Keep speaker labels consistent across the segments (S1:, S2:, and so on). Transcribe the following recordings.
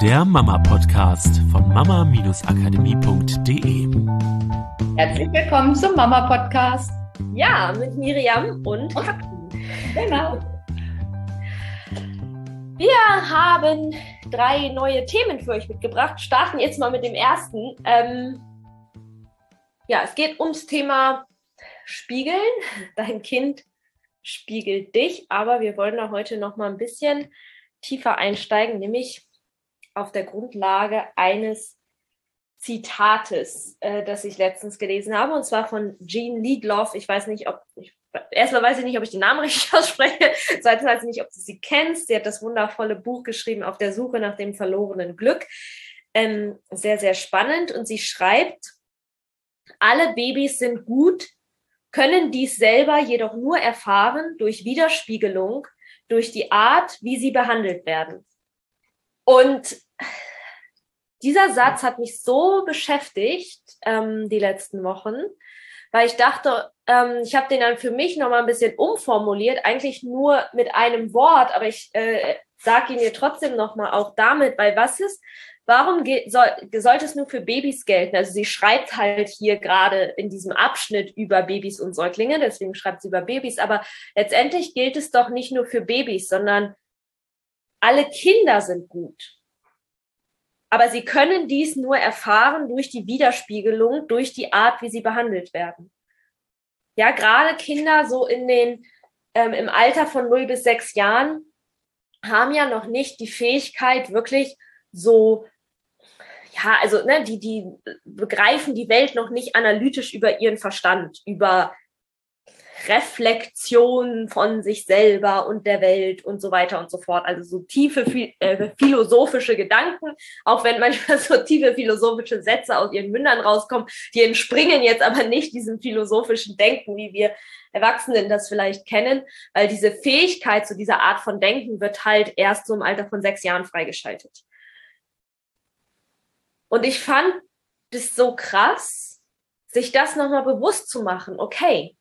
S1: der Mama-Podcast von mama-akademie.de.
S2: Herzlich willkommen zum Mama-Podcast.
S3: Ja, mit Miriam und Katrin.
S2: Genau.
S3: Wir haben drei neue Themen für euch mitgebracht. Starten jetzt mal mit dem ersten. Ähm, ja, es geht ums Thema Spiegeln. Dein Kind spiegelt dich, aber wir wollen da heute noch mal ein bisschen tiefer einsteigen, nämlich auf der Grundlage eines Zitates, äh, das ich letztens gelesen habe, und zwar von Jean Liedloff. Ich weiß nicht, ob ich erstmal weiß ich nicht, ob ich den Namen richtig ausspreche. Zweitens weiß ich nicht, ob du sie kennst. Sie hat das wundervolle Buch geschrieben auf der Suche nach dem verlorenen Glück. Ähm, sehr, sehr spannend. Und sie schreibt, alle Babys sind gut, können dies selber jedoch nur erfahren durch Widerspiegelung, durch die Art, wie sie behandelt werden. Und dieser Satz hat mich so beschäftigt ähm, die letzten Wochen, weil ich dachte, ähm, ich habe den dann für mich nochmal ein bisschen umformuliert, eigentlich nur mit einem Wort, aber ich äh, sage ihn dir trotzdem nochmal auch damit, weil was ist, warum soll, sollte es nur für Babys gelten? Also sie schreibt halt hier gerade in diesem Abschnitt über Babys und Säuglinge, deswegen schreibt sie über Babys, aber letztendlich gilt es doch nicht nur für Babys, sondern alle Kinder sind gut. Aber sie können dies nur erfahren durch die Widerspiegelung, durch die Art, wie sie behandelt werden. Ja, gerade Kinder so in den, ähm, im Alter von 0 bis 6 Jahren haben ja noch nicht die Fähigkeit, wirklich so, ja, also, ne, die, die begreifen die Welt noch nicht analytisch über ihren Verstand, über Reflexion von sich selber und der Welt und so weiter und so fort. Also so tiefe äh, philosophische Gedanken, auch wenn manchmal so tiefe philosophische Sätze aus ihren Mündern rauskommen, die entspringen jetzt aber nicht diesem philosophischen Denken, wie wir Erwachsenen das vielleicht kennen, weil diese Fähigkeit zu dieser Art von Denken wird halt erst so im Alter von sechs Jahren freigeschaltet. Und ich fand das so krass, sich das nochmal bewusst zu machen. Okay,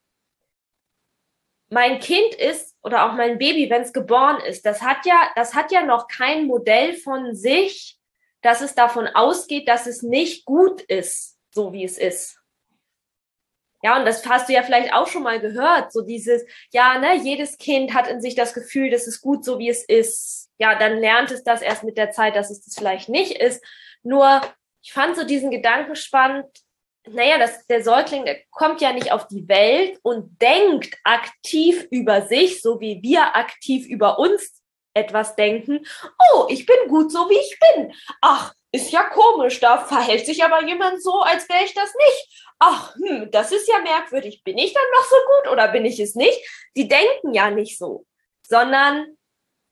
S3: mein Kind ist oder auch mein Baby, wenn es geboren ist, das hat ja, das hat ja noch kein Modell von sich, dass es davon ausgeht, dass es nicht gut ist, so wie es ist. Ja, und das hast du ja vielleicht auch schon mal gehört, so dieses, ja, ne, jedes Kind hat in sich das Gefühl, das ist gut, so wie es ist. Ja, dann lernt es das erst mit der Zeit, dass es das vielleicht nicht ist. Nur, ich fand so diesen Gedanken spannend, naja, das, der Säugling der kommt ja nicht auf die Welt und denkt aktiv über sich, so wie wir aktiv über uns etwas denken. Oh, ich bin gut so, wie ich bin. Ach, ist ja komisch, da verhält sich aber jemand so, als wäre ich das nicht. Ach, hm, das ist ja merkwürdig. Bin ich dann noch so gut oder bin ich es nicht? Die denken ja nicht so, sondern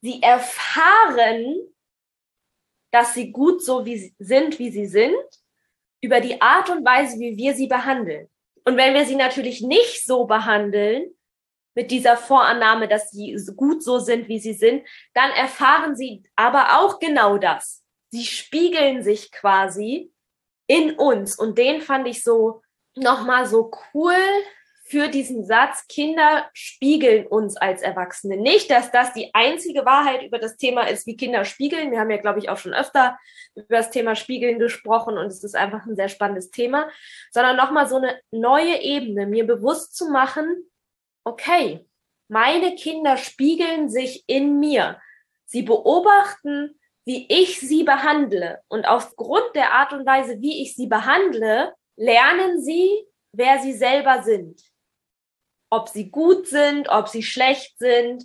S3: sie erfahren, dass sie gut so wie sind, wie sie sind über die Art und Weise, wie wir sie behandeln. Und wenn wir sie natürlich nicht so behandeln, mit dieser Vorannahme, dass sie gut so sind, wie sie sind, dann erfahren sie aber auch genau das. Sie spiegeln sich quasi in uns. Und den fand ich so nochmal so cool, für diesen Satz, Kinder spiegeln uns als Erwachsene. Nicht, dass das die einzige Wahrheit über das Thema ist, wie Kinder spiegeln. Wir haben ja, glaube ich, auch schon öfter über das Thema Spiegeln gesprochen und es ist einfach ein sehr spannendes Thema, sondern nochmal so eine neue Ebene, mir bewusst zu machen, okay, meine Kinder spiegeln sich in mir. Sie beobachten, wie ich sie behandle. Und aufgrund der Art und Weise, wie ich sie behandle, lernen sie, wer sie selber sind ob sie gut sind, ob sie schlecht sind,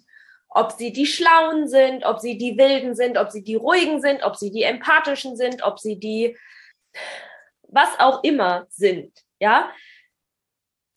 S3: ob sie die Schlauen sind, ob sie die Wilden sind, ob sie die Ruhigen sind, ob sie die Empathischen sind, ob sie die was auch immer sind, ja.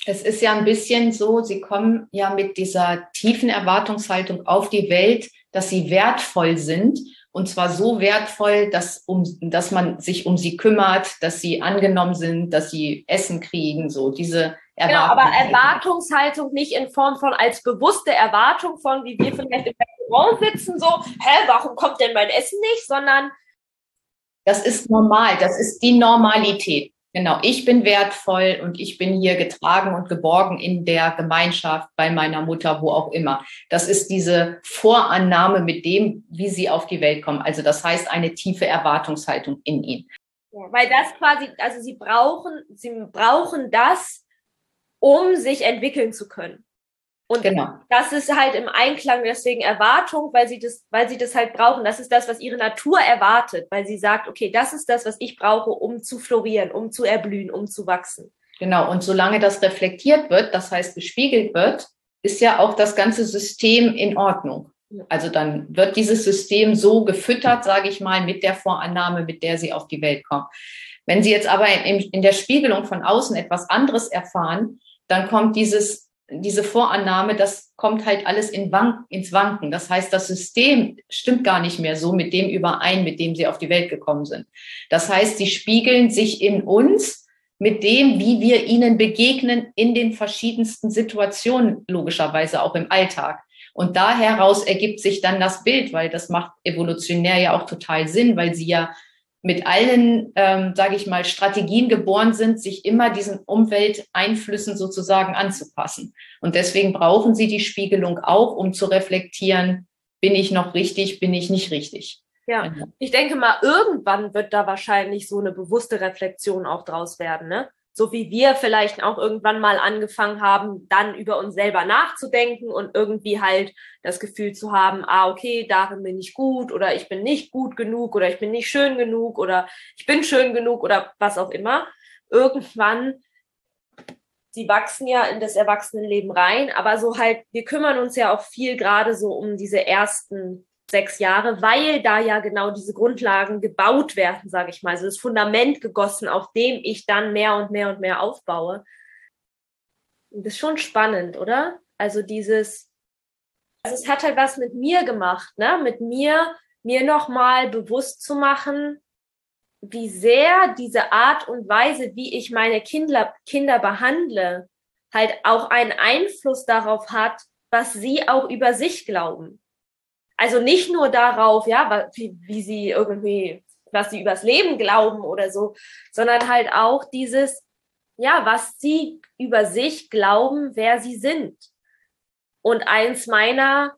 S2: Es ist ja ein bisschen so, sie kommen ja mit dieser tiefen Erwartungshaltung auf die Welt, dass sie wertvoll sind und zwar so wertvoll, dass, um, dass man sich um sie kümmert, dass sie angenommen sind, dass sie Essen kriegen, so diese
S3: Genau, aber Erwartungshaltung nicht in Form von als bewusste Erwartung von, wie wir vielleicht im Restaurant sitzen, so, hä, warum kommt denn mein Essen nicht, sondern
S2: das ist normal, das ist die Normalität. Genau, ich bin wertvoll und ich bin hier getragen und geborgen in der Gemeinschaft, bei meiner Mutter, wo auch immer. Das ist diese Vorannahme mit dem, wie sie auf die Welt kommen. Also das heißt eine tiefe Erwartungshaltung in ihn.
S3: Ja, weil das quasi, also sie brauchen, sie brauchen das, um sich entwickeln zu können. Und genau. das ist halt im Einklang deswegen Erwartung, weil sie das, weil sie das halt brauchen. Das ist das, was ihre Natur erwartet, weil sie sagt, okay, das ist das, was ich brauche, um zu florieren, um zu erblühen, um zu wachsen.
S2: Genau. Und solange das reflektiert wird, das heißt gespiegelt wird, ist ja auch das ganze System in Ordnung. Also dann wird dieses System so gefüttert, sage ich mal, mit der Vorannahme, mit der sie auf die Welt kommen. Wenn Sie jetzt aber in, in der Spiegelung von außen etwas anderes erfahren, dann kommt dieses diese Vorannahme, das kommt halt alles in Wank, ins Wanken. Das heißt, das System stimmt gar nicht mehr so mit dem überein, mit dem sie auf die Welt gekommen sind. Das heißt, sie spiegeln sich in uns mit dem, wie wir ihnen begegnen in den verschiedensten Situationen, logischerweise auch im Alltag. Und da heraus ergibt sich dann das Bild, weil das macht evolutionär ja auch total Sinn, weil sie ja mit allen, ähm, sage ich mal, Strategien geboren sind, sich immer diesen Umwelteinflüssen sozusagen anzupassen. Und deswegen brauchen sie die Spiegelung auch, um zu reflektieren, bin ich noch richtig, bin ich nicht richtig.
S3: Ja, ich denke mal, irgendwann wird da wahrscheinlich so eine bewusste Reflexion auch draus werden, ne? So wie wir vielleicht auch irgendwann mal angefangen haben, dann über uns selber nachzudenken und irgendwie halt das Gefühl zu haben, ah, okay, darin bin ich gut oder ich bin nicht gut genug oder ich bin nicht schön genug oder ich bin schön genug oder was auch immer. Irgendwann, sie wachsen ja in das Erwachsenenleben rein, aber so halt, wir kümmern uns ja auch viel gerade so um diese ersten sechs Jahre, weil da ja genau diese Grundlagen gebaut werden, sage ich mal. Also das Fundament gegossen, auf dem ich dann mehr und mehr und mehr aufbaue. das ist schon spannend, oder? Also dieses, also es hat halt was mit mir gemacht, ne? Mit mir, mir nochmal bewusst zu machen, wie sehr diese Art und Weise, wie ich meine Kinder, Kinder behandle, halt auch einen Einfluss darauf hat, was sie auch über sich glauben. Also nicht nur darauf, ja, wie, wie sie irgendwie, was sie übers Leben glauben oder so, sondern halt auch dieses, ja, was sie über sich glauben, wer sie sind. Und eins meiner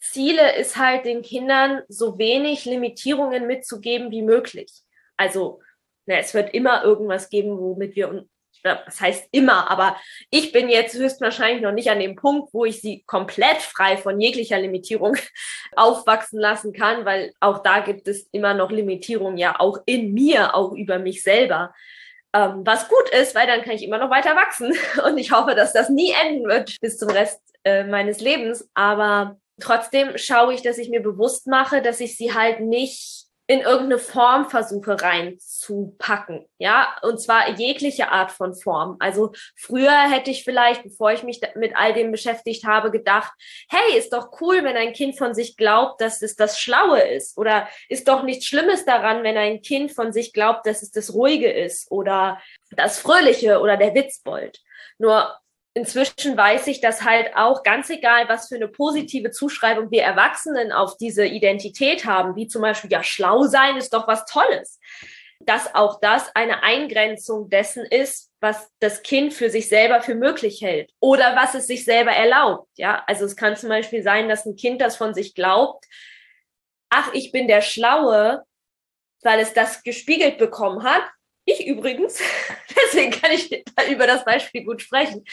S3: Ziele ist halt den Kindern so wenig Limitierungen mitzugeben wie möglich. Also, na, es wird immer irgendwas geben, womit wir das heißt immer, aber ich bin jetzt höchstwahrscheinlich noch nicht an dem Punkt, wo ich sie komplett frei von jeglicher Limitierung aufwachsen lassen kann, weil auch da gibt es immer noch Limitierungen, ja, auch in mir, auch über mich selber. Ähm, was gut ist, weil dann kann ich immer noch weiter wachsen und ich hoffe, dass das nie enden wird bis zum Rest äh, meines Lebens. Aber trotzdem schaue ich, dass ich mir bewusst mache, dass ich sie halt nicht in irgendeine Form versuche reinzupacken, ja, und zwar jegliche Art von Form. Also früher hätte ich vielleicht, bevor ich mich mit all dem beschäftigt habe, gedacht, hey, ist doch cool, wenn ein Kind von sich glaubt, dass es das Schlaue ist, oder ist doch nichts Schlimmes daran, wenn ein Kind von sich glaubt, dass es das Ruhige ist, oder das Fröhliche, oder der Witzbold. Nur inzwischen weiß ich, dass halt auch ganz egal, was für eine positive Zuschreibung wir Erwachsenen auf diese Identität haben, wie zum Beispiel, ja, schlau sein ist doch was Tolles, dass auch das eine Eingrenzung dessen ist, was das Kind für sich selber für möglich hält oder was es sich selber erlaubt. Ja, also es kann zum Beispiel sein, dass ein Kind das von sich glaubt, ach, ich bin der Schlaue, weil es das gespiegelt bekommen hat. Ich übrigens, deswegen kann ich über das Beispiel gut sprechen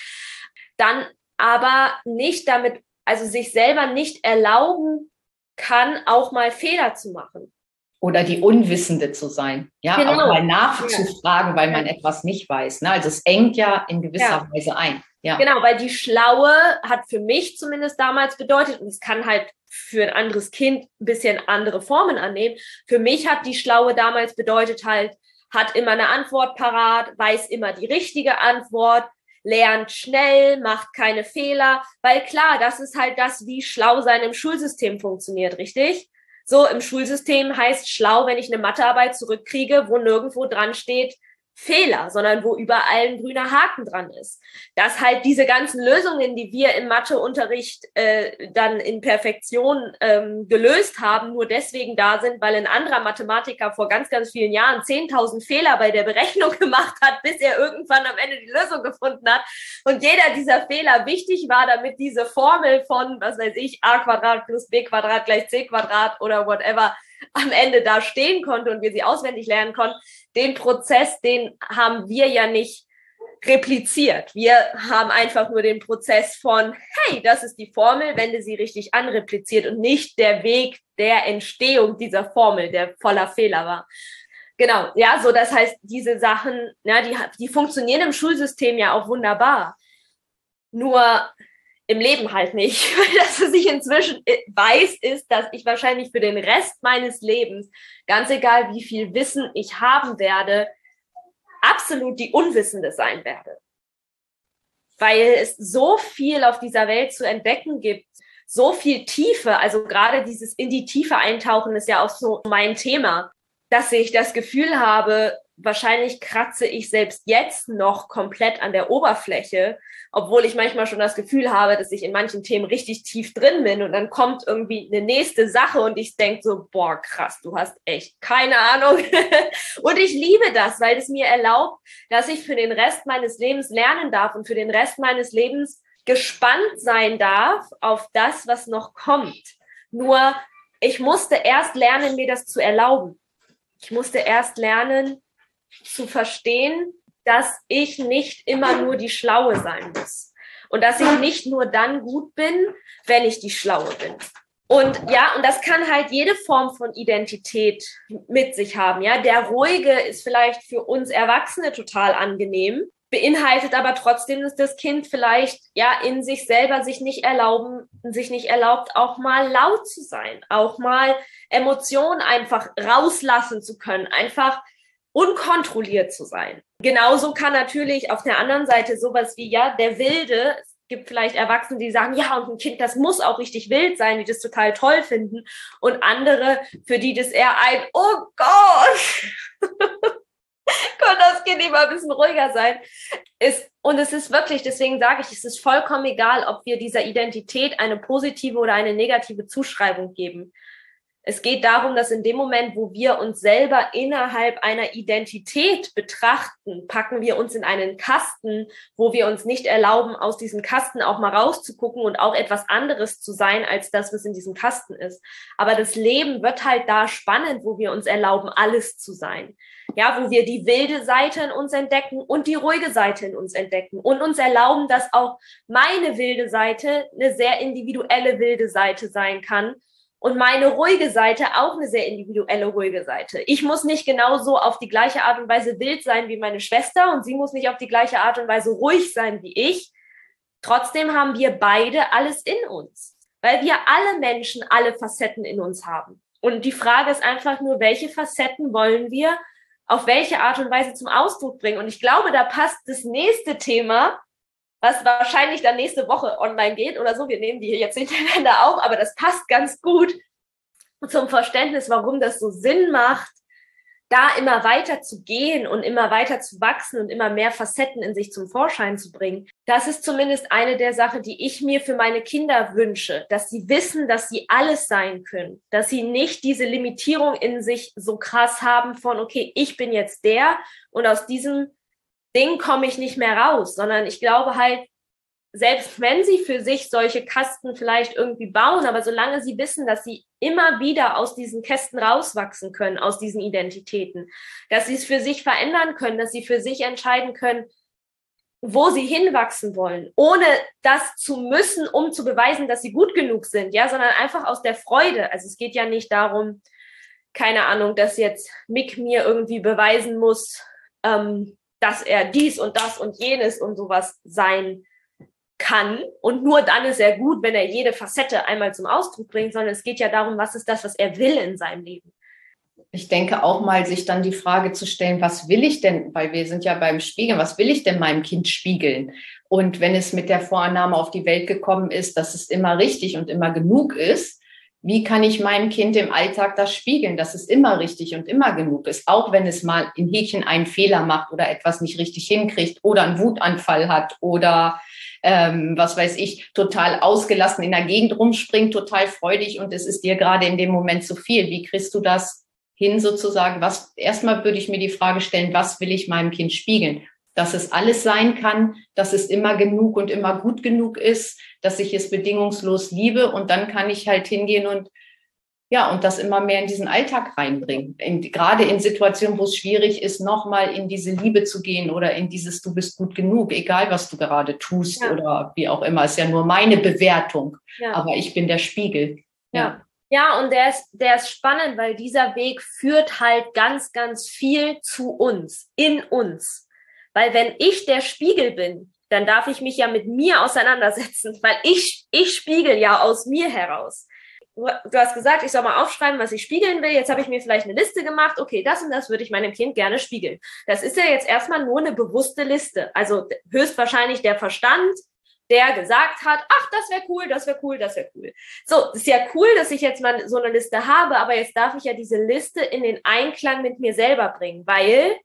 S3: dann aber nicht damit, also sich selber nicht erlauben kann, auch mal Fehler zu machen.
S2: Oder die Unwissende zu sein, ja, genau. auch mal nachzufragen, ja. weil man etwas nicht weiß. Ne? Also es engt ja in gewisser ja. Weise ein.
S3: Ja. Genau, weil die Schlaue hat für mich zumindest damals bedeutet, und es kann halt für ein anderes Kind ein bisschen andere Formen annehmen. Für mich hat die Schlaue damals bedeutet halt, hat immer eine Antwort parat, weiß immer die richtige Antwort, lernt schnell, macht keine Fehler, weil klar, das ist halt das, wie schlau sein im Schulsystem funktioniert, richtig? So, im Schulsystem heißt schlau, wenn ich eine Mathearbeit zurückkriege, wo nirgendwo dran steht, Fehler, sondern wo überall ein grüner Haken dran ist. Dass halt diese ganzen Lösungen, die wir im Matheunterricht äh, dann in Perfektion ähm, gelöst haben, nur deswegen da sind, weil ein anderer Mathematiker vor ganz, ganz vielen Jahren 10.000 Fehler bei der Berechnung gemacht hat, bis er irgendwann am Ende die Lösung gefunden hat. Und jeder dieser Fehler wichtig war, damit diese Formel von, was weiß ich, a Quadrat plus b Quadrat gleich c Quadrat oder whatever am Ende da stehen konnte und wir sie auswendig lernen konnten, den Prozess, den haben wir ja nicht repliziert. Wir haben einfach nur den Prozess von, hey, das ist die Formel, wende sie richtig an, repliziert und nicht der Weg der Entstehung dieser Formel, der voller Fehler war. Genau, ja, so das heißt, diese Sachen, ja, die, die funktionieren im Schulsystem ja auch wunderbar. Nur im Leben halt nicht. Weil das, was ich inzwischen äh, weiß, ist, dass ich wahrscheinlich für den Rest meines Lebens, ganz egal wie viel Wissen ich haben werde, absolut die Unwissende sein werde. Weil es so viel auf dieser Welt zu entdecken gibt, so viel Tiefe, also gerade dieses in die Tiefe eintauchen ist ja auch so mein Thema, dass ich das Gefühl habe, wahrscheinlich kratze ich selbst jetzt noch komplett an der Oberfläche, obwohl ich manchmal schon das Gefühl habe, dass ich in manchen Themen richtig tief drin bin und dann kommt irgendwie eine nächste Sache und ich denke so, boah, krass, du hast echt keine Ahnung. und ich liebe das, weil es mir erlaubt, dass ich für den Rest meines Lebens lernen darf und für den Rest meines Lebens gespannt sein darf auf das, was noch kommt. Nur ich musste erst lernen, mir das zu erlauben. Ich musste erst lernen, zu verstehen, dass ich nicht immer nur die Schlaue sein muss. Und dass ich nicht nur dann gut bin, wenn ich die Schlaue bin. Und ja, und das kann halt jede Form von Identität mit sich haben. Ja, der ruhige ist vielleicht für uns Erwachsene total angenehm, beinhaltet aber trotzdem, dass das Kind vielleicht ja in sich selber sich nicht erlauben, sich nicht erlaubt, auch mal laut zu sein, auch mal Emotionen einfach rauslassen zu können, einfach unkontrolliert zu sein. Genauso kann natürlich auf der anderen Seite sowas wie, ja, der Wilde, es gibt vielleicht Erwachsene, die sagen, ja, und ein Kind, das muss auch richtig wild sein, die das total toll finden. Und andere, für die das eher ein, oh Gott, könnte das Kind immer ein bisschen ruhiger sein. Ist, und es ist wirklich, deswegen sage ich, es ist vollkommen egal, ob wir dieser Identität eine positive oder eine negative Zuschreibung geben. Es geht darum, dass in dem Moment, wo wir uns selber innerhalb einer Identität betrachten, packen wir uns in einen Kasten, wo wir uns nicht erlauben, aus diesem Kasten auch mal rauszugucken und auch etwas anderes zu sein, als das, was in diesem Kasten ist. Aber das Leben wird halt da spannend, wo wir uns erlauben, alles zu sein. Ja, wo wir die wilde Seite in uns entdecken und die ruhige Seite in uns entdecken und uns erlauben, dass auch meine wilde Seite eine sehr individuelle wilde Seite sein kann und meine ruhige Seite auch eine sehr individuelle ruhige Seite. Ich muss nicht genauso auf die gleiche Art und Weise wild sein wie meine Schwester und sie muss nicht auf die gleiche Art und Weise ruhig sein wie ich. Trotzdem haben wir beide alles in uns, weil wir alle Menschen alle Facetten in uns haben. Und die Frage ist einfach nur, welche Facetten wollen wir auf welche Art und Weise zum Ausdruck bringen? Und ich glaube, da passt das nächste Thema was wahrscheinlich dann nächste Woche online geht oder so. Wir nehmen die hier jetzt hintereinander auf, aber das passt ganz gut zum Verständnis, warum das so Sinn macht, da immer weiter zu gehen und immer weiter zu wachsen und immer mehr Facetten in sich zum Vorschein zu bringen. Das ist zumindest eine der Sachen, die ich mir für meine Kinder wünsche, dass sie wissen, dass sie alles sein können, dass sie nicht diese Limitierung in sich so krass haben von, okay, ich bin jetzt der und aus diesem Ding komme ich nicht mehr raus, sondern ich glaube halt, selbst wenn sie für sich solche Kasten vielleicht irgendwie bauen, aber solange sie wissen, dass sie immer wieder aus diesen Kästen rauswachsen können, aus diesen Identitäten, dass sie es für sich verändern können, dass sie für sich entscheiden können, wo sie hinwachsen wollen, ohne das zu müssen, um zu beweisen, dass sie gut genug sind, ja, sondern einfach aus der Freude. Also es geht ja nicht darum, keine Ahnung, dass jetzt Mick mir irgendwie beweisen muss, ähm, dass er dies und das und jenes und sowas sein kann. Und nur dann ist er gut, wenn er jede Facette einmal zum Ausdruck bringt, sondern es geht ja darum, was ist das, was er will in seinem Leben.
S2: Ich denke auch mal, sich dann die Frage zu stellen, was will ich denn, weil wir sind ja beim Spiegeln, was will ich denn meinem Kind spiegeln? Und wenn es mit der Vorannahme auf die Welt gekommen ist, dass es immer richtig und immer genug ist, wie kann ich meinem Kind im Alltag das spiegeln, dass es immer richtig und immer genug ist, auch wenn es mal in Häkchen einen Fehler macht oder etwas nicht richtig hinkriegt oder einen Wutanfall hat oder ähm, was weiß ich, total ausgelassen in der Gegend rumspringt, total freudig und es ist dir gerade in dem Moment zu viel. Wie kriegst du das hin sozusagen? Was erstmal würde ich mir die Frage stellen, was will ich meinem Kind spiegeln? Dass es alles sein kann, dass es immer genug und immer gut genug ist, dass ich es bedingungslos liebe und dann kann ich halt hingehen und ja, und das immer mehr in diesen Alltag reinbringen. In, gerade in Situationen, wo es schwierig ist, nochmal in diese Liebe zu gehen oder in dieses Du bist gut genug, egal was du gerade tust ja. oder wie auch immer. Ist ja nur meine Bewertung, ja. aber ich bin der Spiegel.
S3: Ja. ja. Ja, und der ist, der ist spannend, weil dieser Weg führt halt ganz, ganz viel zu uns, in uns. Weil wenn ich der Spiegel bin, dann darf ich mich ja mit mir auseinandersetzen, weil ich, ich spiegel ja aus mir heraus. Du hast gesagt, ich soll mal aufschreiben, was ich spiegeln will. Jetzt habe ich mir vielleicht eine Liste gemacht. Okay, das und das würde ich meinem Kind gerne spiegeln. Das ist ja jetzt erstmal nur eine bewusste Liste. Also höchstwahrscheinlich der Verstand, der gesagt hat, ach, das wäre cool, das wäre cool, das wäre cool. So, ist ja cool, dass ich jetzt mal so eine Liste habe, aber jetzt darf ich ja diese Liste in den Einklang mit mir selber bringen, weil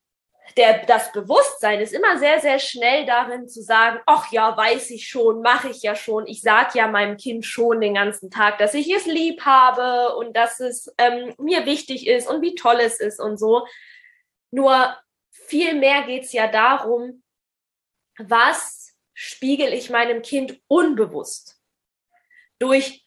S3: der, das Bewusstsein ist immer sehr, sehr schnell darin zu sagen, ach ja, weiß ich schon, mache ich ja schon. Ich sage ja meinem Kind schon den ganzen Tag, dass ich es lieb habe und dass es ähm, mir wichtig ist und wie toll es ist und so. Nur viel mehr geht's ja darum, was spiegel ich meinem Kind unbewusst? Durch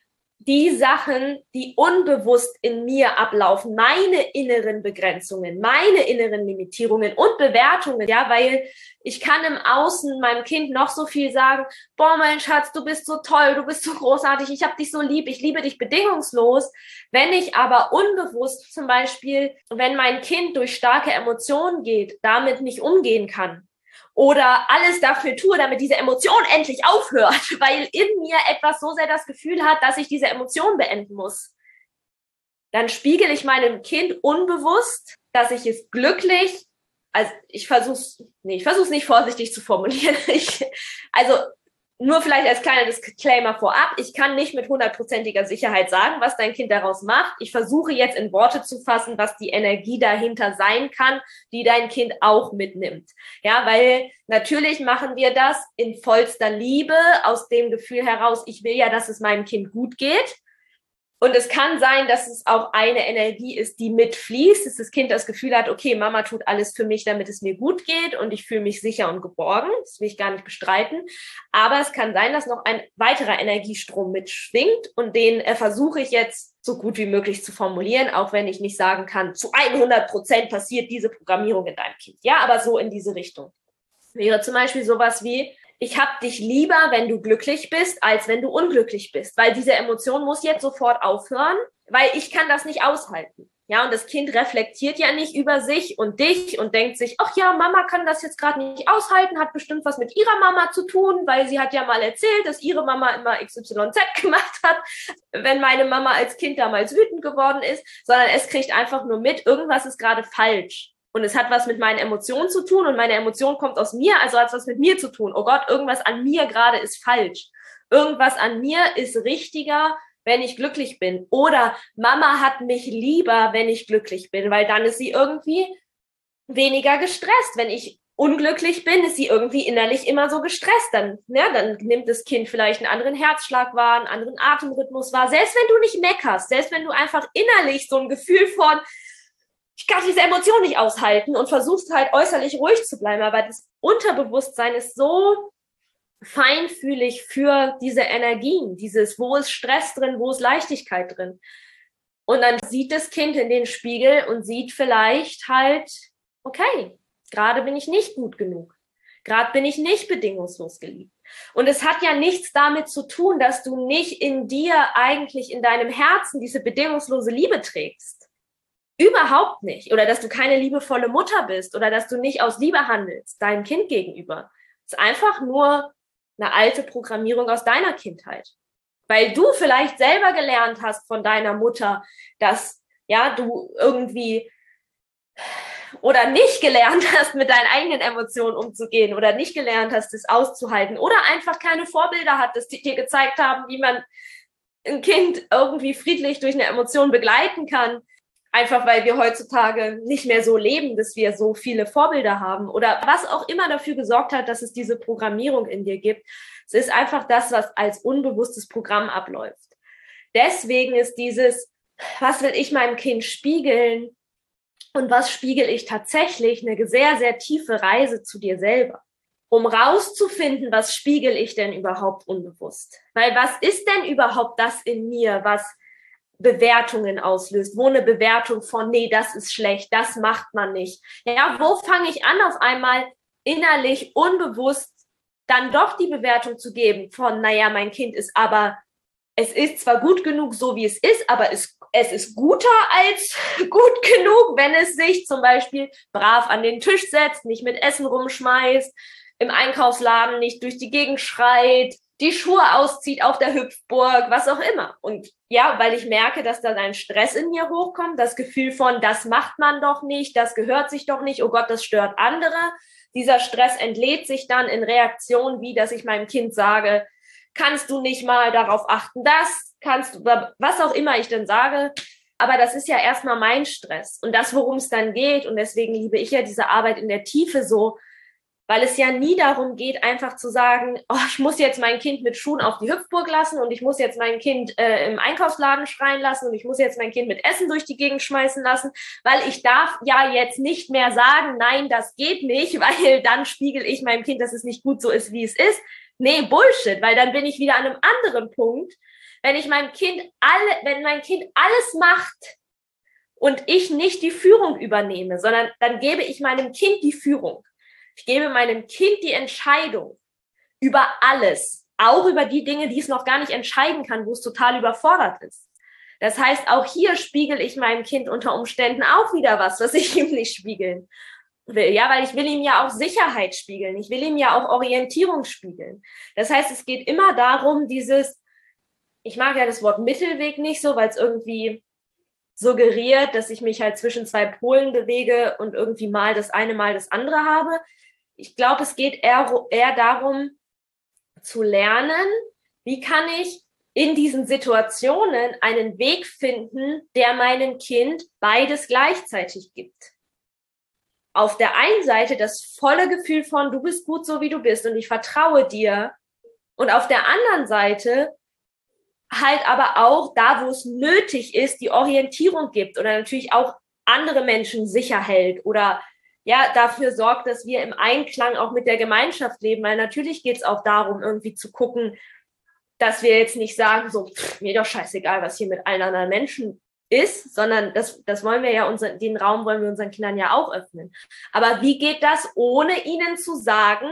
S3: die Sachen, die unbewusst in mir ablaufen, meine inneren Begrenzungen, meine inneren Limitierungen und Bewertungen, ja, weil ich kann im Außen meinem Kind noch so viel sagen, boah, mein Schatz, du bist so toll, du bist so großartig, ich habe dich so lieb, ich liebe dich bedingungslos. Wenn ich aber unbewusst zum Beispiel, wenn mein Kind durch starke Emotionen geht, damit nicht umgehen kann, oder alles dafür tue, damit diese Emotion endlich aufhört, weil in mir etwas so sehr das Gefühl hat, dass ich diese Emotion beenden muss, dann spiegel ich meinem Kind unbewusst, dass ich es glücklich, also ich versuche nee, ich versuche es nicht vorsichtig zu formulieren. Ich, also nur vielleicht als kleiner Disclaimer vorab, ich kann nicht mit hundertprozentiger Sicherheit sagen, was dein Kind daraus macht. Ich versuche jetzt in Worte zu fassen, was die Energie dahinter sein kann, die dein Kind auch mitnimmt. Ja, weil natürlich machen wir das in vollster Liebe, aus dem Gefühl heraus, ich will ja, dass es meinem Kind gut geht. Und es kann sein, dass es auch eine Energie ist, die mitfließt, dass das Kind das Gefühl hat, okay, Mama tut alles für mich, damit es mir gut geht und ich fühle mich sicher und geborgen. Das will ich gar nicht bestreiten. Aber es kann sein, dass noch ein weiterer Energiestrom mitschwingt und den äh, versuche ich jetzt so gut wie möglich zu formulieren, auch wenn ich nicht sagen kann, zu 100 Prozent passiert diese Programmierung in deinem Kind. Ja, aber so in diese Richtung. Wäre zum Beispiel sowas wie, ich habe dich lieber, wenn du glücklich bist, als wenn du unglücklich bist, weil diese Emotion muss jetzt sofort aufhören, weil ich kann das nicht aushalten. Ja, und das Kind reflektiert ja nicht über sich und dich und denkt sich, ach ja, Mama kann das jetzt gerade nicht aushalten, hat bestimmt was mit ihrer Mama zu tun, weil sie hat ja mal erzählt, dass ihre Mama immer XYZ gemacht hat, wenn meine Mama als Kind damals wütend geworden ist, sondern es kriegt einfach nur mit, irgendwas ist gerade falsch und es hat was mit meinen Emotionen zu tun und meine Emotion kommt aus mir, also hat es was mit mir zu tun. Oh Gott, irgendwas an mir gerade ist falsch. Irgendwas an mir ist richtiger, wenn ich glücklich bin. Oder Mama hat mich lieber, wenn ich glücklich bin, weil dann ist sie irgendwie weniger gestresst. Wenn ich unglücklich bin, ist sie irgendwie innerlich immer so gestresst. Dann, ne, dann nimmt das Kind vielleicht einen anderen Herzschlag wahr, einen anderen Atemrhythmus wahr. Selbst wenn du nicht meckerst, selbst wenn du einfach innerlich so ein Gefühl von, ich kann diese Emotion nicht aushalten und versuchst halt äußerlich ruhig zu bleiben. Aber das Unterbewusstsein ist so feinfühlig für diese Energien, dieses, wo ist Stress drin, wo ist Leichtigkeit drin. Und dann sieht das Kind in den Spiegel und sieht vielleicht halt, okay, gerade bin ich nicht gut genug. Gerade bin ich nicht bedingungslos geliebt. Und es hat ja nichts damit zu tun, dass du nicht in dir eigentlich in deinem Herzen diese bedingungslose Liebe trägst. Überhaupt nicht. Oder dass du keine liebevolle Mutter bist oder dass du nicht aus Liebe handelst, deinem Kind gegenüber. Es ist einfach nur eine alte Programmierung aus deiner Kindheit. Weil du vielleicht selber gelernt hast von deiner Mutter, dass ja, du irgendwie oder nicht gelernt hast, mit deinen eigenen Emotionen umzugehen oder nicht gelernt hast, das auszuhalten oder einfach keine Vorbilder hattest, die dir gezeigt haben, wie man ein Kind irgendwie friedlich durch eine Emotion begleiten kann, einfach weil wir heutzutage nicht mehr so leben, dass wir so viele Vorbilder haben oder was auch immer dafür gesorgt hat, dass es diese Programmierung in dir gibt. Es ist einfach das, was als unbewusstes Programm abläuft. Deswegen ist dieses, was will ich meinem Kind spiegeln und was spiegel ich tatsächlich, eine sehr, sehr tiefe Reise zu dir selber um rauszufinden, was spiegel ich denn überhaupt unbewusst? Weil was ist denn überhaupt das in mir, was Bewertungen auslöst, wo eine Bewertung von, nee, das ist schlecht, das macht man nicht. Ja, wo fange ich an, auf einmal innerlich unbewusst dann doch die Bewertung zu geben von, naja, mein Kind ist aber, es ist zwar gut genug, so wie es ist, aber es, es ist guter als gut genug, wenn es sich zum Beispiel brav an den Tisch setzt, nicht mit Essen rumschmeißt, im Einkaufsladen nicht durch die Gegend schreit, die Schuhe auszieht auf der Hüpfburg, was auch immer. Und ja, weil ich merke, dass da ein Stress in mir hochkommt, das Gefühl von, das macht man doch nicht, das gehört sich doch nicht, oh Gott, das stört andere. Dieser Stress entlädt sich dann in Reaktionen, wie dass ich meinem Kind sage, kannst du nicht mal darauf achten, das kannst du, was auch immer ich denn sage. Aber das ist ja erstmal mein Stress und das, worum es dann geht. Und deswegen liebe ich ja diese Arbeit in der Tiefe so, weil es ja nie darum geht, einfach zu sagen, oh, ich muss jetzt mein Kind mit Schuhen auf die Hüpfburg lassen und ich muss jetzt mein Kind äh, im Einkaufsladen schreien lassen und ich muss jetzt mein Kind mit Essen durch die Gegend schmeißen lassen, weil ich darf ja jetzt nicht mehr sagen, nein, das geht nicht, weil dann spiegel ich meinem Kind, dass es nicht gut so ist, wie es ist. Nee, Bullshit, weil dann bin ich wieder an einem anderen Punkt. Wenn ich meinem Kind alle, wenn mein Kind alles macht und ich nicht die Führung übernehme, sondern dann gebe ich meinem Kind die Führung ich gebe meinem Kind die Entscheidung über alles, auch über die Dinge, die es noch gar nicht entscheiden kann, wo es total überfordert ist. Das heißt, auch hier spiegel ich meinem Kind unter Umständen auch wieder was, was ich ihm nicht spiegeln will. Ja, weil ich will ihm ja auch Sicherheit spiegeln. Ich will ihm ja auch Orientierung spiegeln. Das heißt, es geht immer darum, dieses, ich mag ja das Wort Mittelweg nicht so, weil es irgendwie suggeriert, dass ich mich halt zwischen zwei Polen bewege und irgendwie mal das eine, mal das andere habe ich glaube, es geht eher, eher darum zu lernen, wie kann ich in diesen Situationen einen Weg finden, der meinem Kind beides gleichzeitig gibt. Auf der einen Seite das volle Gefühl von, du bist gut so, wie du bist und ich vertraue dir. Und auf der anderen Seite halt aber auch da, wo es nötig ist, die Orientierung gibt oder natürlich auch andere Menschen sicher hält oder ja, dafür sorgt, dass wir im Einklang auch mit der Gemeinschaft leben. Weil natürlich geht es auch darum, irgendwie zu gucken, dass wir jetzt nicht sagen, so, pff, mir doch scheißegal, was hier mit allen anderen Menschen ist, sondern das, das wollen wir ja, unser, den Raum wollen wir unseren Kindern ja auch öffnen. Aber wie geht das, ohne ihnen zu sagen,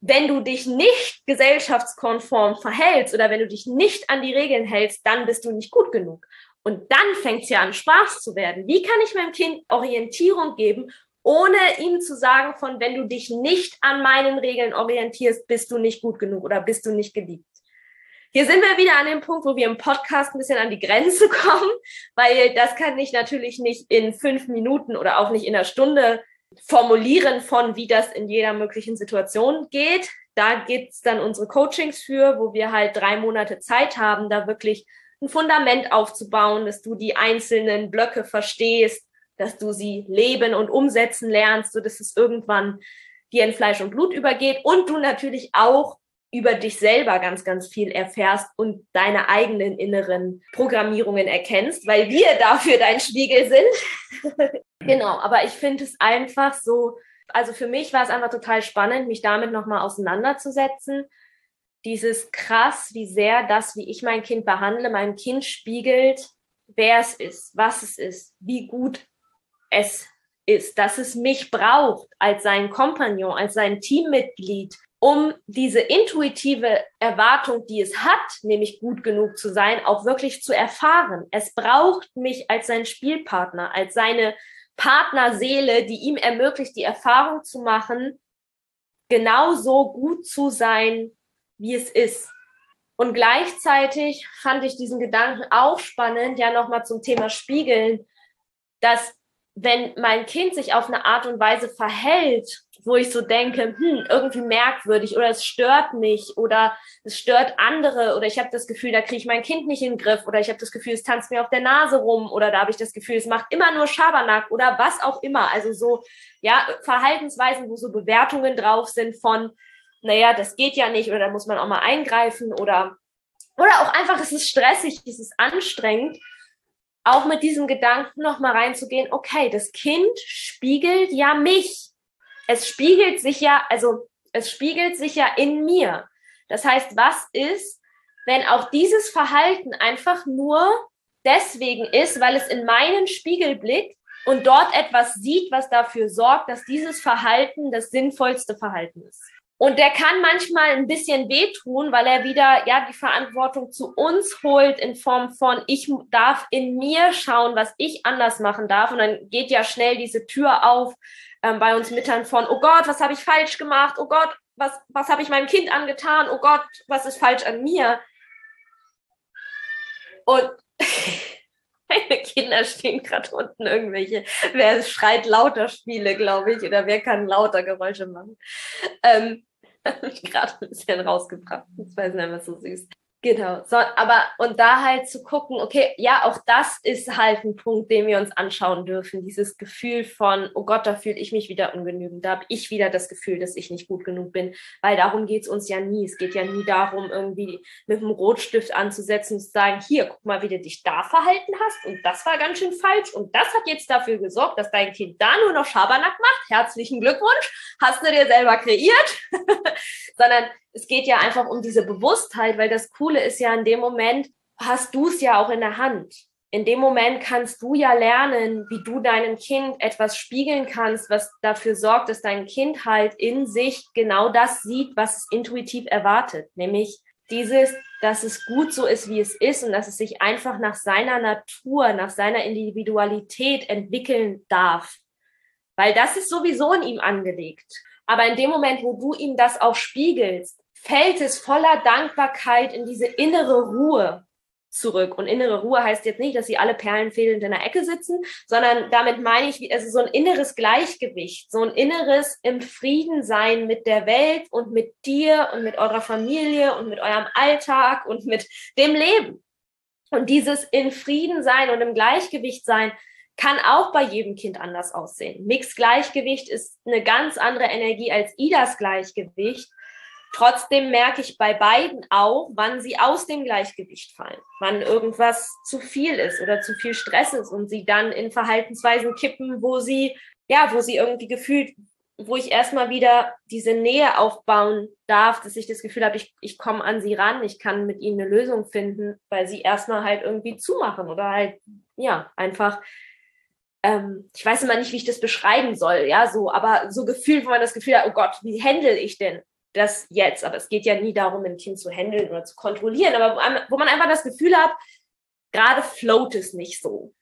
S3: wenn du dich nicht gesellschaftskonform verhältst oder wenn du dich nicht an die Regeln hältst, dann bist du nicht gut genug. Und dann fängt es ja an, Spaß zu werden. Wie kann ich meinem Kind Orientierung geben, ohne ihm zu sagen, von wenn du dich nicht an meinen Regeln orientierst, bist du nicht gut genug oder bist du nicht geliebt. Hier sind wir wieder an dem Punkt, wo wir im Podcast ein bisschen an die Grenze kommen, weil das kann ich natürlich nicht in fünf Minuten oder auch nicht in einer Stunde formulieren von, wie das in jeder möglichen Situation geht. Da gibt's dann unsere Coachings für, wo wir halt drei Monate Zeit haben, da wirklich ein Fundament aufzubauen, dass du die einzelnen Blöcke verstehst, dass du sie leben und umsetzen lernst, so dass es irgendwann dir in Fleisch und Blut übergeht und du natürlich auch über dich selber ganz, ganz viel erfährst und deine eigenen inneren Programmierungen erkennst, weil wir dafür dein Spiegel sind. genau, aber ich finde es einfach so, also für mich war es einfach total spannend, mich damit nochmal auseinanderzusetzen. Dieses krass, wie sehr das, wie ich mein Kind behandle, meinem Kind spiegelt, wer es ist, was es ist, wie gut es ist, dass es mich braucht als sein Kompagnon, als sein Teammitglied, um diese intuitive Erwartung, die es hat, nämlich gut genug zu sein, auch wirklich zu erfahren. Es braucht mich als sein Spielpartner, als seine Partnerseele, die ihm ermöglicht, die Erfahrung zu machen, genauso gut zu sein, wie es ist. Und gleichzeitig fand ich diesen Gedanken auch spannend, ja nochmal zum Thema Spiegeln, dass wenn mein Kind sich auf eine Art und Weise verhält, wo ich so denke, hm, irgendwie merkwürdig oder es stört mich oder es stört andere oder ich habe das Gefühl, da kriege ich mein Kind nicht in den Griff oder ich habe das Gefühl, es tanzt mir auf der Nase rum oder da habe ich das Gefühl, es macht immer nur Schabernack oder was auch immer. Also so, ja, Verhaltensweisen, wo so Bewertungen drauf sind von, naja, das geht ja nicht oder da muss man auch mal eingreifen oder, oder auch einfach, es ist stressig, es ist anstrengend auch mit diesem Gedanken nochmal reinzugehen, okay, das Kind spiegelt ja mich. Es spiegelt sich ja, also es spiegelt sich ja in mir. Das heißt, was ist, wenn auch dieses Verhalten einfach nur deswegen ist, weil es in meinen Spiegel blickt und dort etwas sieht, was dafür sorgt, dass dieses Verhalten das sinnvollste Verhalten ist. Und der kann manchmal ein bisschen wehtun, weil er wieder ja die Verantwortung zu uns holt in Form von ich darf in mir schauen, was ich anders machen darf. Und dann geht ja schnell diese Tür auf ähm, bei uns Müttern von oh Gott, was habe ich falsch gemacht? Oh Gott, was was habe ich meinem Kind angetan? Oh Gott, was ist falsch an mir? Und meine Kinder stehen gerade unten irgendwelche. Wer schreit lauter Spiele, glaube ich, oder wer kann lauter Geräusche machen? Ähm, hat mich gerade ein bisschen rausgebracht. Das war einfach so süß. Genau. So, aber und da halt zu gucken, okay, ja, auch das ist halt ein Punkt, den wir uns anschauen dürfen. Dieses Gefühl von, oh Gott, da fühle ich mich wieder ungenügend. Da habe ich wieder das Gefühl, dass ich nicht gut genug bin. Weil darum geht's uns ja nie. Es geht ja nie darum, irgendwie mit einem Rotstift anzusetzen und zu sagen, hier, guck mal, wie du dich da verhalten hast. Und das war ganz schön falsch. Und das hat jetzt dafür gesorgt, dass dein Kind da nur noch Schabernack macht. Herzlichen Glückwunsch. Hast du dir selber kreiert. Sondern es geht ja einfach um diese Bewusstheit, weil das Coole ist ja in dem Moment, hast du es ja auch in der Hand. In dem Moment kannst du ja lernen, wie du deinem Kind etwas spiegeln kannst, was dafür sorgt, dass dein Kind halt in sich genau das sieht, was es intuitiv erwartet. Nämlich dieses, dass es gut so ist, wie es ist und dass es sich einfach nach seiner Natur, nach seiner Individualität entwickeln darf. Weil das ist sowieso in ihm angelegt. Aber in dem Moment, wo du ihm das auch spiegelst, fällt es voller Dankbarkeit in diese innere Ruhe zurück. Und innere Ruhe heißt jetzt nicht, dass sie alle perlenfehlend in der Ecke sitzen, sondern damit meine ich, also so ein inneres Gleichgewicht, so ein inneres im Frieden sein mit der Welt und mit dir und mit eurer Familie und mit eurem Alltag und mit dem Leben. Und dieses in Frieden sein und im Gleichgewicht sein, kann auch bei jedem Kind anders aussehen. Mix-Gleichgewicht ist eine ganz andere Energie als Idas Gleichgewicht. Trotzdem merke ich bei beiden auch, wann sie aus dem Gleichgewicht fallen, wann irgendwas zu viel ist oder zu viel Stress ist und sie dann in Verhaltensweisen kippen, wo sie, ja, wo sie irgendwie gefühlt, wo ich erstmal wieder diese Nähe aufbauen darf, dass ich das Gefühl habe, ich, ich komme an sie ran, ich kann mit ihnen eine Lösung finden, weil sie erstmal halt irgendwie zumachen oder halt, ja, einfach ähm, ich weiß immer nicht, wie ich das beschreiben soll, ja, so, aber so gefühlt, wo man das Gefühl hat, oh Gott, wie handle ich denn das jetzt? Aber es geht ja nie darum, ein Kind zu handeln oder zu kontrollieren, aber wo, wo man einfach das Gefühl hat, gerade float es nicht so.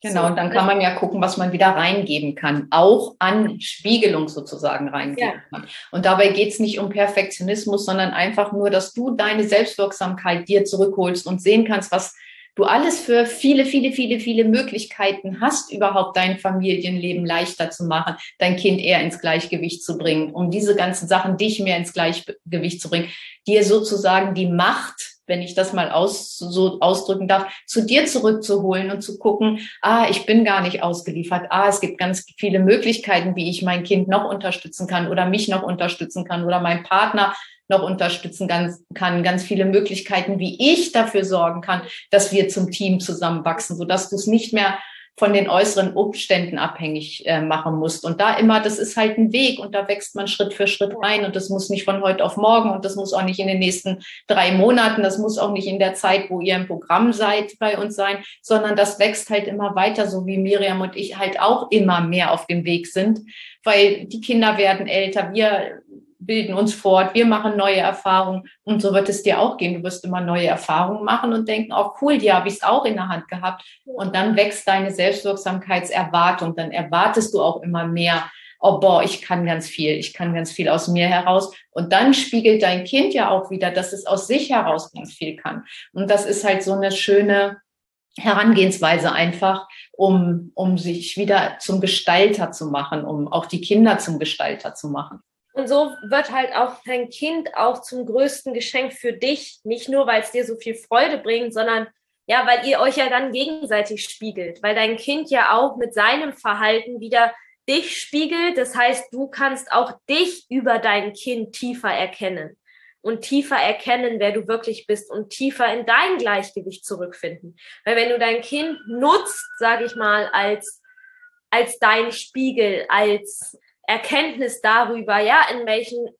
S2: Genau, und dann kann man ja gucken, was man wieder reingeben kann, auch an Spiegelung sozusagen reingeben ja. kann. Und dabei geht es nicht um Perfektionismus, sondern einfach nur, dass du deine Selbstwirksamkeit dir zurückholst und sehen kannst, was du alles für viele, viele, viele, viele Möglichkeiten hast, überhaupt dein Familienleben leichter zu machen, dein Kind eher ins Gleichgewicht zu bringen, um diese ganzen Sachen dich mehr ins Gleichgewicht zu bringen, dir sozusagen die Macht wenn ich das mal aus, so ausdrücken darf, zu dir zurückzuholen und zu gucken, ah, ich bin gar nicht ausgeliefert, ah, es gibt ganz viele Möglichkeiten, wie ich mein Kind noch unterstützen kann oder mich noch unterstützen kann oder mein Partner noch unterstützen kann, ganz viele Möglichkeiten, wie ich dafür sorgen kann, dass wir zum Team zusammenwachsen, sodass du es nicht mehr von den äußeren Umständen abhängig äh, machen musst. Und da immer, das ist halt ein Weg und da wächst man Schritt für Schritt rein und das muss nicht von heute auf morgen und das muss auch nicht in den nächsten drei Monaten, das muss auch nicht in der Zeit, wo ihr im Programm seid, bei uns sein, sondern das wächst halt immer weiter, so wie Miriam und ich halt auch immer mehr auf dem Weg sind, weil die Kinder werden älter, wir bilden uns fort, wir machen neue Erfahrungen und so wird es dir auch gehen. Du wirst immer neue Erfahrungen machen und denken, auch oh, cool, die habe ich es auch in der Hand gehabt. Und dann wächst deine Selbstwirksamkeitserwartung, dann erwartest du auch immer mehr. Oh boah, ich kann ganz viel, ich kann ganz viel aus mir heraus. Und dann spiegelt dein Kind ja auch wieder, dass es aus sich heraus ganz viel kann. Und das ist halt so eine schöne, Herangehensweise einfach, um, um sich wieder zum Gestalter zu machen, um auch die Kinder zum Gestalter zu machen.
S3: Und so wird halt auch dein Kind auch zum größten Geschenk für dich. Nicht nur, weil es dir so viel Freude bringt, sondern ja, weil ihr euch ja dann gegenseitig spiegelt, weil dein Kind ja auch mit seinem Verhalten wieder dich spiegelt. Das heißt, du kannst auch dich über dein Kind tiefer erkennen und tiefer erkennen, wer du wirklich bist und tiefer in dein Gleichgewicht zurückfinden. Weil wenn du dein Kind nutzt, sage ich mal, als als dein Spiegel, als Erkenntnis darüber, ja, in welchen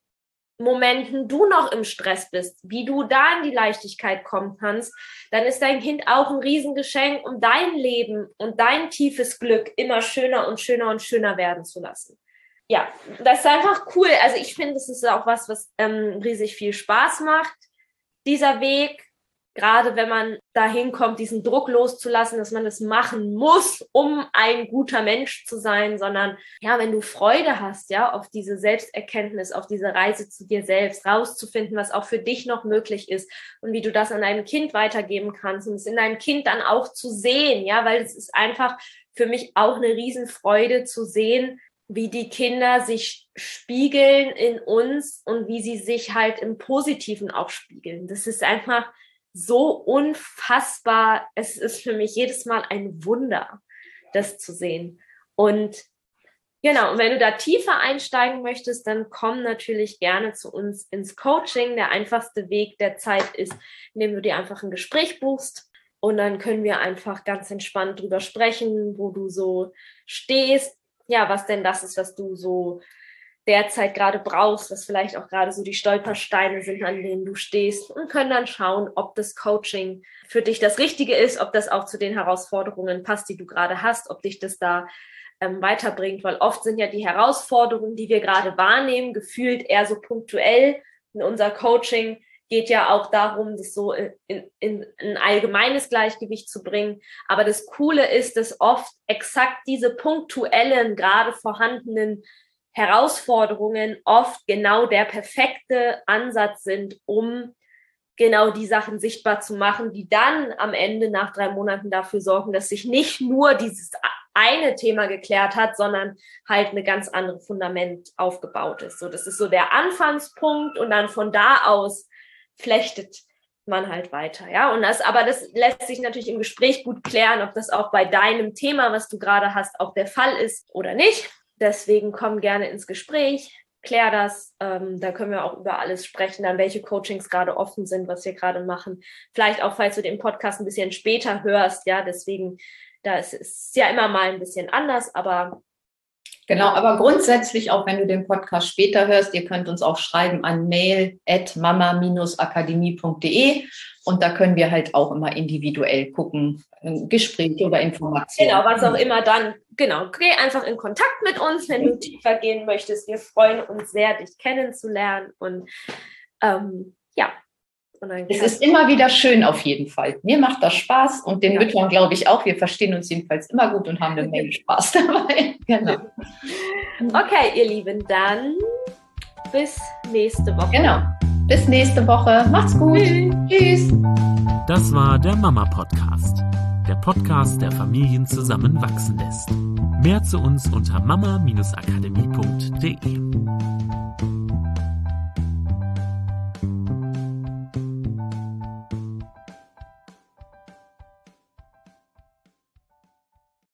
S3: Momenten du noch im Stress bist, wie du da in die Leichtigkeit kommen kannst, dann ist dein Kind auch ein Riesengeschenk, um dein Leben und dein tiefes Glück immer schöner und schöner und schöner werden zu lassen. Ja, das ist einfach cool. Also ich finde, das ist auch was, was ähm, riesig viel Spaß macht, dieser Weg gerade wenn man dahin kommt, diesen Druck loszulassen, dass man das machen muss, um ein guter Mensch zu sein, sondern ja, wenn du Freude hast, ja, auf diese Selbsterkenntnis, auf diese Reise zu dir selbst, rauszufinden, was auch für dich noch möglich ist und wie du das an deinem Kind weitergeben kannst und es in deinem Kind dann auch zu sehen, ja, weil es ist einfach für mich auch eine Riesenfreude zu sehen, wie die Kinder sich spiegeln in uns und wie sie sich halt im Positiven auch spiegeln. Das ist einfach so unfassbar. Es ist für mich jedes Mal ein Wunder, das zu sehen. Und genau, und wenn du da tiefer einsteigen möchtest, dann komm natürlich gerne zu uns ins Coaching. Der einfachste Weg der Zeit ist, indem du dir einfach ein Gespräch buchst. Und dann können wir einfach ganz entspannt drüber sprechen, wo du so stehst. Ja, was denn das ist, was du so derzeit gerade brauchst, was vielleicht auch gerade so die Stolpersteine sind, an denen du stehst und können dann schauen, ob das Coaching für dich das Richtige ist, ob das auch zu den Herausforderungen passt, die du gerade hast, ob dich das da ähm, weiterbringt, weil oft sind ja die Herausforderungen, die wir gerade wahrnehmen, gefühlt eher so punktuell. In unser Coaching geht ja auch darum, das so in, in, in ein allgemeines Gleichgewicht zu bringen. Aber das Coole ist, dass oft exakt diese punktuellen, gerade vorhandenen Herausforderungen oft genau der perfekte Ansatz sind, um genau die Sachen sichtbar zu machen, die dann am Ende nach drei Monaten dafür sorgen, dass sich nicht nur dieses eine Thema geklärt hat, sondern halt eine ganz andere Fundament aufgebaut ist. So, das ist so der Anfangspunkt und dann von da aus flechtet man halt weiter, ja. Und das, aber das lässt sich natürlich im Gespräch gut klären, ob das auch bei deinem Thema, was du gerade hast, auch der Fall ist oder nicht. Deswegen komm gerne ins Gespräch, klär das. Ähm, da können wir auch über alles sprechen, dann welche Coachings gerade offen sind, was wir gerade machen. Vielleicht auch, falls du den Podcast ein bisschen später hörst, ja, deswegen, da ist es ja immer mal ein bisschen anders, aber
S2: Genau, aber grundsätzlich, auch wenn du den Podcast später hörst, ihr könnt uns auch schreiben an mail at mama-akademie.de und da können wir halt auch immer individuell gucken, Gespräche oder Informationen.
S3: Genau, was auch immer dann, genau, geh einfach in Kontakt mit uns, wenn du tiefer gehen möchtest. Wir freuen uns sehr, dich kennenzulernen und ähm, ja,
S2: es ist immer wieder schön auf jeden Fall. Mir macht das Spaß und den ja. Müttern glaube ich auch. Wir verstehen uns jedenfalls immer gut und haben eine Menge Spaß dabei.
S3: genau. Okay, ihr Lieben, dann bis nächste Woche.
S2: Genau. Bis nächste Woche. Macht's gut. Tschüss.
S1: Das war der Mama Podcast. Der Podcast, der Familien zusammenwachsen lässt. Mehr zu uns unter mama-akademie.de.